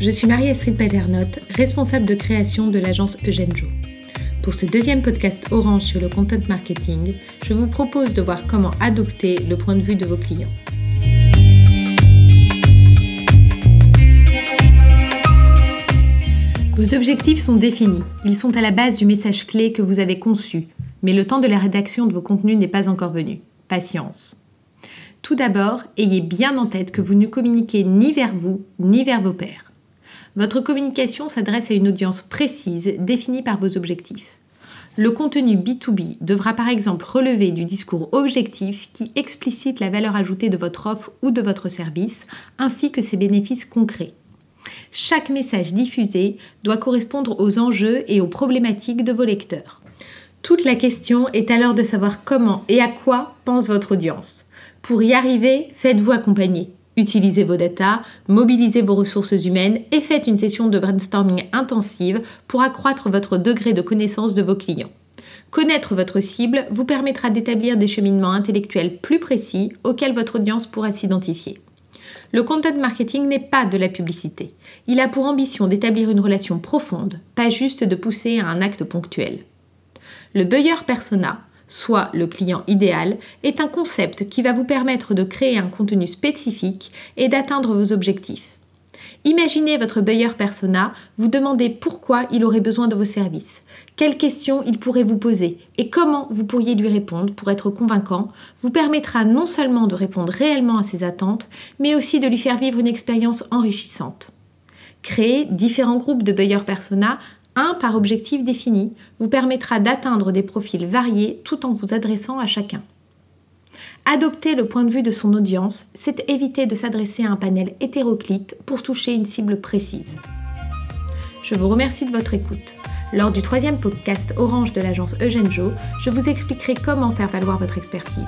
je suis Marie-Astrid Paternotte, responsable de création de l'agence Eugène Jo. Pour ce deuxième podcast Orange sur le content marketing, je vous propose de voir comment adopter le point de vue de vos clients. Vos objectifs sont définis, ils sont à la base du message clé que vous avez conçu, mais le temps de la rédaction de vos contenus n'est pas encore venu. Patience. Tout d'abord, ayez bien en tête que vous ne communiquez ni vers vous, ni vers vos pairs. Votre communication s'adresse à une audience précise définie par vos objectifs. Le contenu B2B devra par exemple relever du discours objectif qui explicite la valeur ajoutée de votre offre ou de votre service, ainsi que ses bénéfices concrets. Chaque message diffusé doit correspondre aux enjeux et aux problématiques de vos lecteurs. Toute la question est alors de savoir comment et à quoi pense votre audience. Pour y arriver, faites-vous accompagner. Utilisez vos datas, mobilisez vos ressources humaines et faites une session de brainstorming intensive pour accroître votre degré de connaissance de vos clients. Connaître votre cible vous permettra d'établir des cheminements intellectuels plus précis auxquels votre audience pourra s'identifier. Le content marketing n'est pas de la publicité. Il a pour ambition d'établir une relation profonde, pas juste de pousser à un acte ponctuel. Le buyer persona, soit le client idéal, est un concept qui va vous permettre de créer un contenu spécifique et d'atteindre vos objectifs. Imaginez votre buyer persona, vous demandez pourquoi il aurait besoin de vos services, quelles questions il pourrait vous poser et comment vous pourriez lui répondre pour être convaincant, vous permettra non seulement de répondre réellement à ses attentes, mais aussi de lui faire vivre une expérience enrichissante. Créer différents groupes de buyer persona, un par objectif défini, vous permettra d'atteindre des profils variés tout en vous adressant à chacun. Adopter le point de vue de son audience, c'est éviter de s'adresser à un panel hétéroclite pour toucher une cible précise. Je vous remercie de votre écoute. Lors du troisième podcast Orange de l'agence Eugène Jo, je vous expliquerai comment faire valoir votre expertise.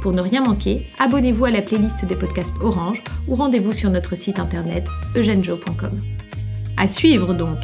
Pour ne rien manquer, abonnez-vous à la playlist des podcasts Orange ou rendez-vous sur notre site internet eugenejo.com. À suivre donc!